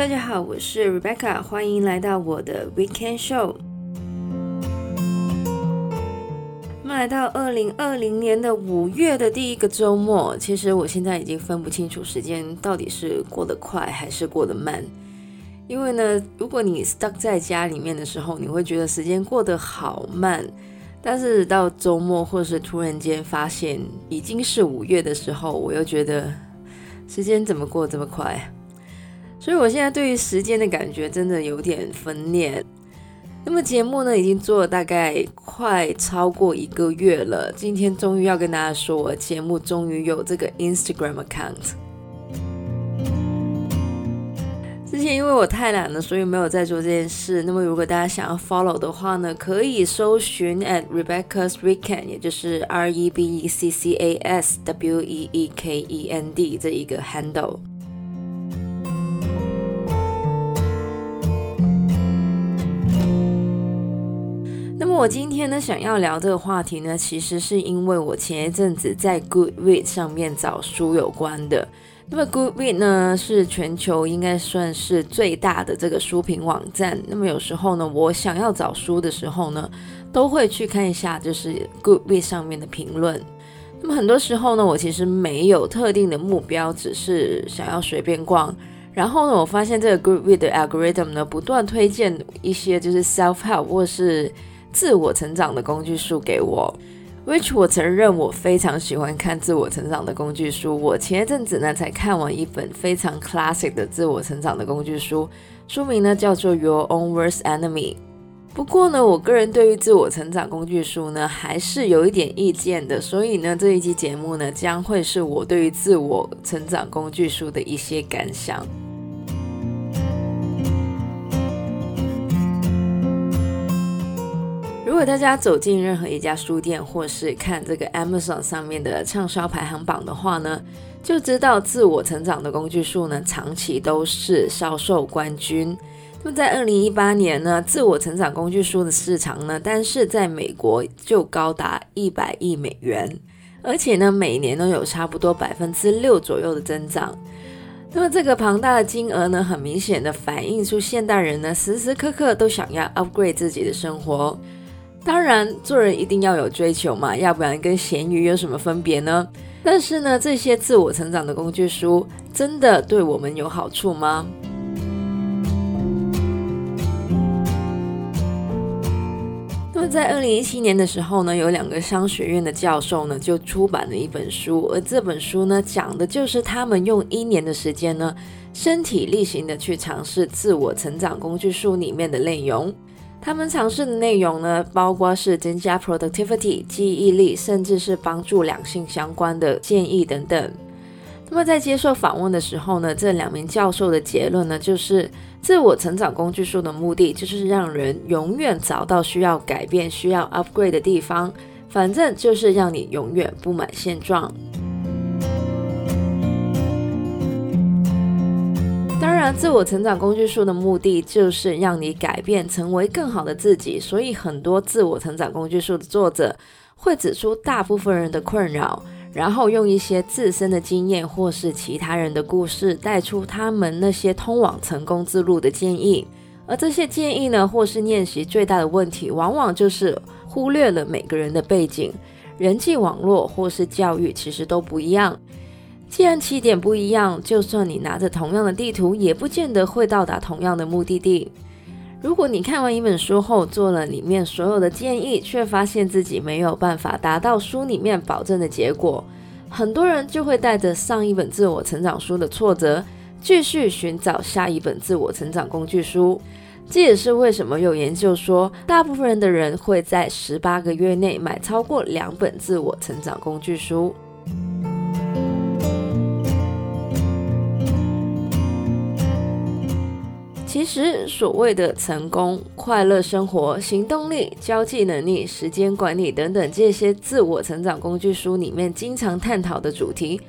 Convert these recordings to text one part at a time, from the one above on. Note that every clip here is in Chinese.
大家好，我是 Rebecca，欢迎来到我的 Weekend Show。我们来到二零二零年的五月的第一个周末，其实我现在已经分不清楚时间到底是过得快还是过得慢。因为呢，如果你 stuck 在家里面的时候，你会觉得时间过得好慢。但是到周末或是突然间发现已经是五月的时候，我又觉得时间怎么过这么快？所以我现在对于时间的感觉真的有点分裂。那么节目呢，已经做了大概快超过一个月了。今天终于要跟大家说，我节目终于有这个 Instagram account。之前因为我太懒了，所以没有在做这件事。那么如果大家想要 follow 的话呢，可以搜寻 at Rebecca's Weekend，也就是 R E B E C C A S W E E K E N D 这一个 handle。我今天呢，想要聊这个话题呢，其实是因为我前一阵子在 Goodreads 上面找书有关的。那么 Goodreads 呢，是全球应该算是最大的这个书评网站。那么有时候呢，我想要找书的时候呢，都会去看一下就是 Goodreads 上面的评论。那么很多时候呢，我其实没有特定的目标，只是想要随便逛。然后呢，我发现这个 Goodreads 的 algorithm 呢，不断推荐一些就是 self help 或是自我成长的工具书给我，which 我承认我非常喜欢看自我成长的工具书。我前一阵子呢才看完一本非常 classic 的自我成长的工具书，书名呢叫做 Your Own Worst Enemy。不过呢，我个人对于自我成长工具书呢还是有一点意见的，所以呢这一期节目呢将会是我对于自我成长工具书的一些感想。如果大家走进任何一家书店，或是看这个 Amazon 上面的畅销排行榜的话呢，就知道自我成长的工具书呢，长期都是销售冠军。那么在二零一八年呢，自我成长工具书的市场呢，但是在美国就高达一百亿美元，而且呢，每年都有差不多百分之六左右的增长。那么这个庞大的金额呢，很明显的反映出现代人呢，时时刻刻都想要 upgrade 自己的生活。当然，做人一定要有追求嘛，要不然跟咸鱼有什么分别呢？但是呢，这些自我成长的工具书真的对我们有好处吗？那么在二零一七年的时候呢，有两个商学院的教授呢就出版了一本书，而这本书呢讲的就是他们用一年的时间呢，身体力行的去尝试自我成长工具书里面的内容。他们尝试的内容呢，包括是增加 productivity、记忆力，甚至是帮助两性相关的建议等等。那么在接受访问的时候呢，这两名教授的结论呢，就是自我成长工具书的目的就是让人永远找到需要改变、需要 upgrade 的地方，反正就是让你永远不满现状。然，自我成长工具书的目的就是让你改变，成为更好的自己。所以，很多自我成长工具书的作者会指出大部分人的困扰，然后用一些自身的经验或是其他人的故事，带出他们那些通往成功之路的建议。而这些建议呢，或是练习最大的问题，往往就是忽略了每个人的背景、人际网络或是教育，其实都不一样。既然起点不一样，就算你拿着同样的地图，也不见得会到达同样的目的地。如果你看完一本书后，做了里面所有的建议，却发现自己没有办法达到书里面保证的结果，很多人就会带着上一本自我成长书的挫折，继续寻找下一本自我成长工具书。这也是为什么有研究说，大部分人的人会在十八个月内买超过两本自我成长工具书。其实，所谓的成功、快乐生活、行动力、交际能力、时间管理等等这些自我成长工具书里面经常探讨的主题，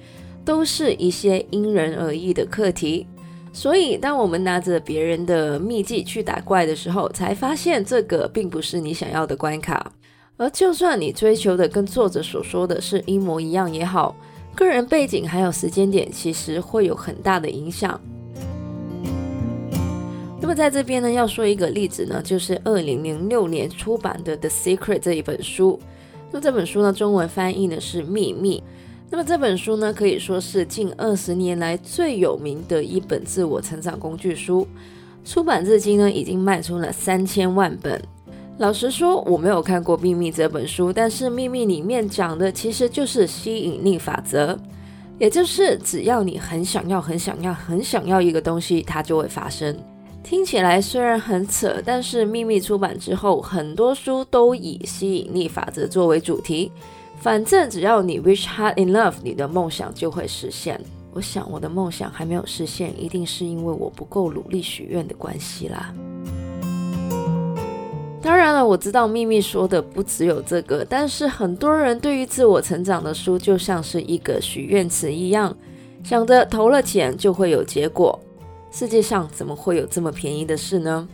都是一些因人而异的课题。所以，当我们拿着别人的秘籍去打怪的时候，才发现这个并不是你想要的关卡。而就算你追求的跟作者所说的是一模一样也好，个人背景还有时间点，其实会有很大的影响。那么在这边呢，要说一个例子呢，就是二零零六年出版的《The Secret》这一本书。那么这本书呢，中文翻译呢是《秘密》。那么这本书呢，可以说是近二十年来最有名的一本自我成长工具书。出版至今呢，已经卖出了三千万本。老实说，我没有看过《秘密》这本书，但是《秘密》里面讲的其实就是吸引力法则，也就是只要你很想要、很想要、很想要一个东西，它就会发生。听起来虽然很扯，但是《秘密》出版之后，很多书都以吸引力法则作为主题。反正只要你 wish hard enough，你的梦想就会实现。我想我的梦想还没有实现，一定是因为我不够努力许愿的关系啦。当然了，我知道《秘密》说的不只有这个，但是很多人对于自我成长的书就像是一个许愿池一样，想着投了钱就会有结果。世界上怎么会有这么便宜的事呢？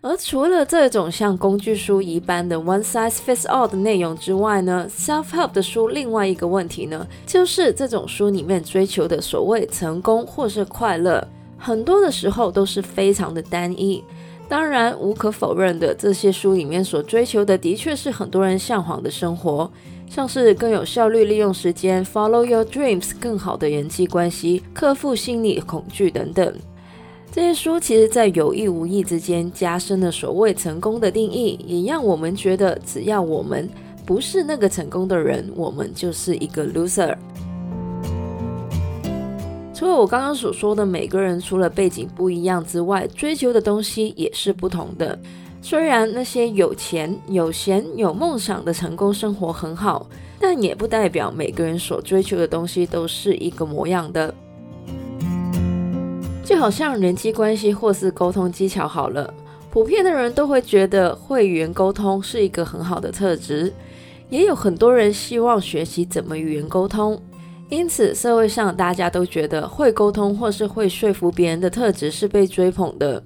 而除了这种像工具书一般的 one size fits all 的内容之外呢，self-help 的书另外一个问题呢，就是这种书里面追求的所谓成功或是快乐，很多的时候都是非常的单一。当然，无可否认的，这些书里面所追求的的确是很多人向往的生活。像是更有效率利用时间，Follow your dreams，更好的人际关系，克服心理恐惧等等。这些书其实，在有意无意之间加深了所谓成功的定义，也让我们觉得，只要我们不是那个成功的人，我们就是一个 loser。除了我刚刚所说的，每个人除了背景不一样之外，追求的东西也是不同的。虽然那些有钱、有闲、有梦想的成功生活很好，但也不代表每个人所追求的东西都是一个模样的。就好像人际关系或是沟通技巧好了，普遍的人都会觉得会与人沟通是一个很好的特质，也有很多人希望学习怎么与人沟通。因此，社会上大家都觉得会沟通或是会说服别人的特质是被追捧的。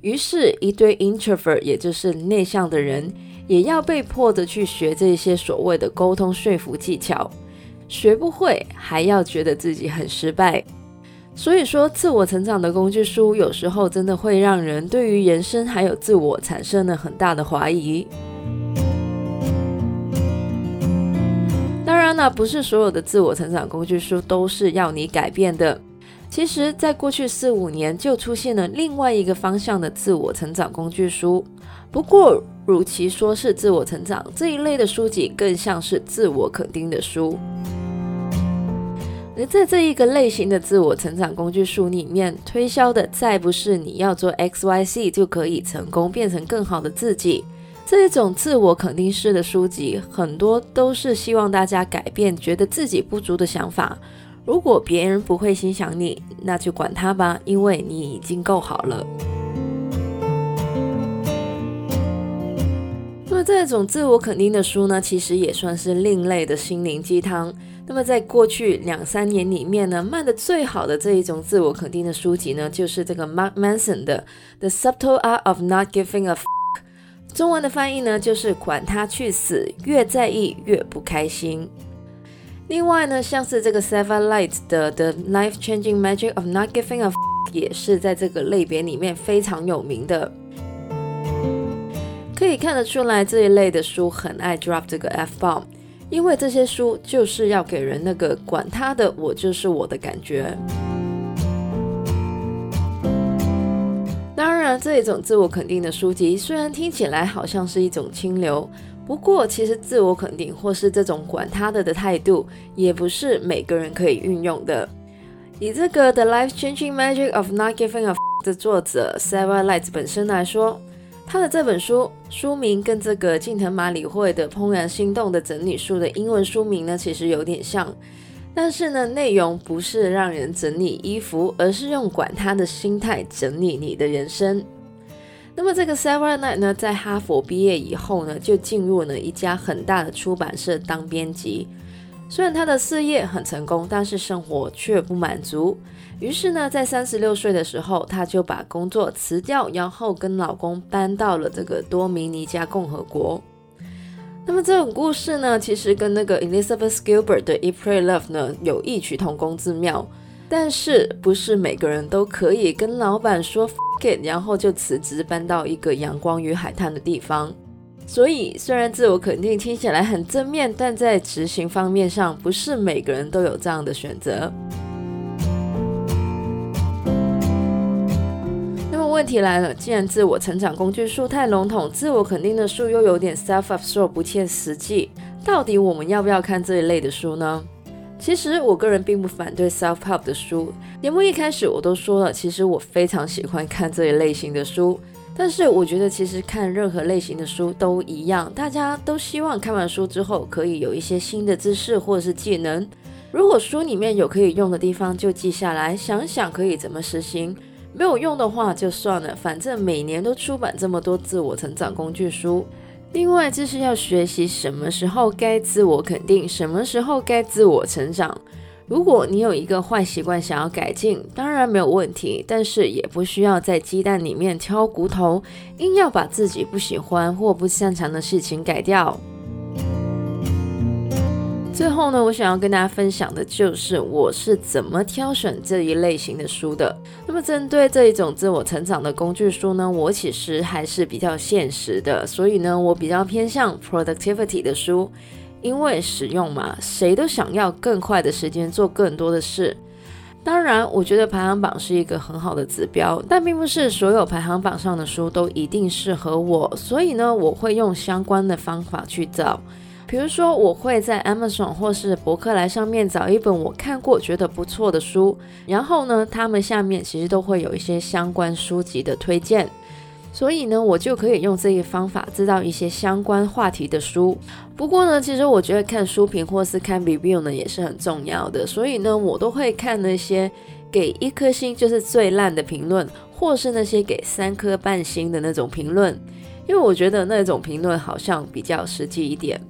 于是，一堆 introvert，也就是内向的人，也要被迫的去学这些所谓的沟通说服技巧，学不会还要觉得自己很失败。所以说，自我成长的工具书有时候真的会让人对于人生还有自我产生了很大的怀疑。当然了，不是所有的自我成长工具书都是要你改变的。其实，在过去四五年就出现了另外一个方向的自我成长工具书。不过，与其说是自我成长这一类的书籍，更像是自我肯定的书。而在这一个类型的自我成长工具书里面，推销的再不是你要做 XYZ 就可以成功变成更好的自己，这一种自我肯定式的书籍，很多都是希望大家改变觉得自己不足的想法。如果别人不会欣赏你，那就管他吧，因为你已经够好了。那么这种自我肯定的书呢，其实也算是另类的心灵鸡汤。那么在过去两三年里面呢，卖的最好的这一种自我肯定的书籍呢，就是这个 Mark Manson 的《The Subtle Art of Not Giving a F**k》。中文的翻译呢，就是管他去死，越在意越不开心。另外呢，像是这个 Seva Light 的 The Life Changing Magic of Not Giving a F，也是在这个类别里面非常有名的。可以看得出来，这一类的书很爱 drop 这个 F bomb，因为这些书就是要给人那个管他的，我就是我的感觉。当然，这一种自我肯定的书籍，虽然听起来好像是一种清流。不过，其实自我肯定或是这种管他的的态度，也不是每个人可以运用的。以这个《The Life-Changing Magic of Not Giving a F》的作者 Sarah Light 本身来说，他的这本书书名跟这个近藤麻里惠的《怦然心动的整理术》的英文书名呢，其实有点像。但是呢，内容不是让人整理衣服，而是用管他的心态整理你的人生。那么这个 Seva Light 呢，在哈佛毕业以后呢，就进入了一家很大的出版社当编辑。虽然他的事业很成功，但是生活却不满足。于是呢，在三十六岁的时候，他就把工作辞掉，然后跟老公搬到了这个多米尼加共和国。那么这种故事呢，其实跟那个 Elizabeth Gilbert 的 e p r a y Love 呢，有异曲同工之妙。但是不是每个人都可以跟老板说然后就辞职搬到一个阳光与海滩的地方。所以，虽然自我肯定听起来很正面，但在执行方面上，不是每个人都有这样的选择。那么问题来了，既然自我成长工具书太笼统，自我肯定的书又有点 self-absorbed 不切实际，到底我们要不要看这一类的书呢？其实我个人并不反对 self-help 的书。节目一开始我都说了，其实我非常喜欢看这一类型的书。但是我觉得，其实看任何类型的书都一样，大家都希望看完书之后可以有一些新的知识或者是技能。如果书里面有可以用的地方，就记下来，想想可以怎么实行；没有用的话就算了，反正每年都出版这么多自我成长工具书。另外，就是要学习什么时候该自我肯定，什么时候该自我成长。如果你有一个坏习惯想要改进，当然没有问题，但是也不需要在鸡蛋里面挑骨头，硬要把自己不喜欢或不擅长的事情改掉。最后呢，我想要跟大家分享的就是我是怎么挑选这一类型的书的。那么针对这一种自我成长的工具书呢，我其实还是比较现实的，所以呢，我比较偏向 productivity 的书。因为实用嘛，谁都想要更快的时间做更多的事。当然，我觉得排行榜是一个很好的指标，但并不是所有排行榜上的书都一定适合我。所以呢，我会用相关的方法去找。比如说，我会在 Amazon 或是博客来上面找一本我看过觉得不错的书，然后呢，他们下面其实都会有一些相关书籍的推荐。所以呢，我就可以用这一方法知道一些相关话题的书。不过呢，其实我觉得看书评或是看 review 呢也是很重要的。所以呢，我都会看那些给一颗星就是最烂的评论，或是那些给三颗半星的那种评论，因为我觉得那种评论好像比较实际一点。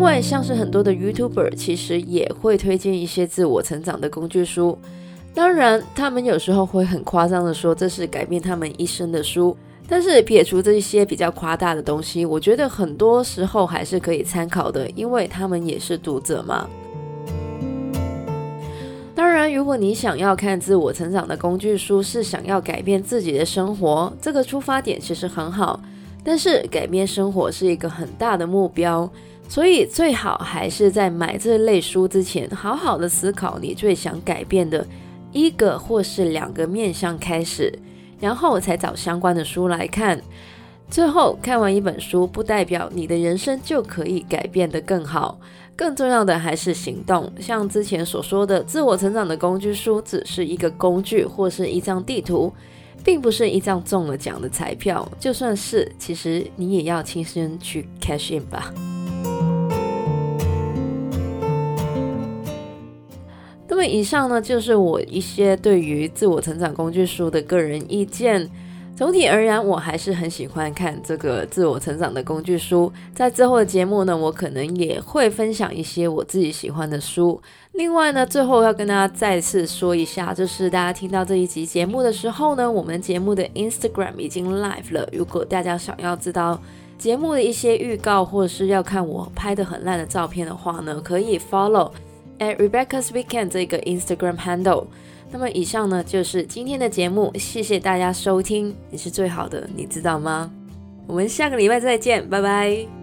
另外，像是很多的 YouTuber 其实也会推荐一些自我成长的工具书。当然，他们有时候会很夸张的说这是改变他们一生的书，但是撇除这一些比较夸大的东西，我觉得很多时候还是可以参考的，因为他们也是读者嘛。当然，如果你想要看自我成长的工具书，是想要改变自己的生活，这个出发点其实很好，但是改变生活是一个很大的目标，所以最好还是在买这类书之前，好好的思考你最想改变的。一个或是两个面向开始，然后才找相关的书来看。最后看完一本书，不代表你的人生就可以改变得更好。更重要的还是行动。像之前所说的，自我成长的工具书只是一个工具，或是一张地图，并不是一张中了奖的彩票。就算是，其实你也要亲身去 cash in 吧。么以上呢，就是我一些对于自我成长工具书的个人意见。总体而言，我还是很喜欢看这个自我成长的工具书。在之后的节目呢，我可能也会分享一些我自己喜欢的书。另外呢，最后要跟大家再次说一下，就是大家听到这一集节目的时候呢，我们节目的 Instagram 已经 live 了。如果大家想要知道节目的一些预告，或者是要看我拍得很烂的照片的话呢，可以 follow。At Rebecca's Weekend 这个 Instagram handle。那么以上呢，就是今天的节目，谢谢大家收听，你是最好的，你知道吗？我们下个礼拜再见，拜拜。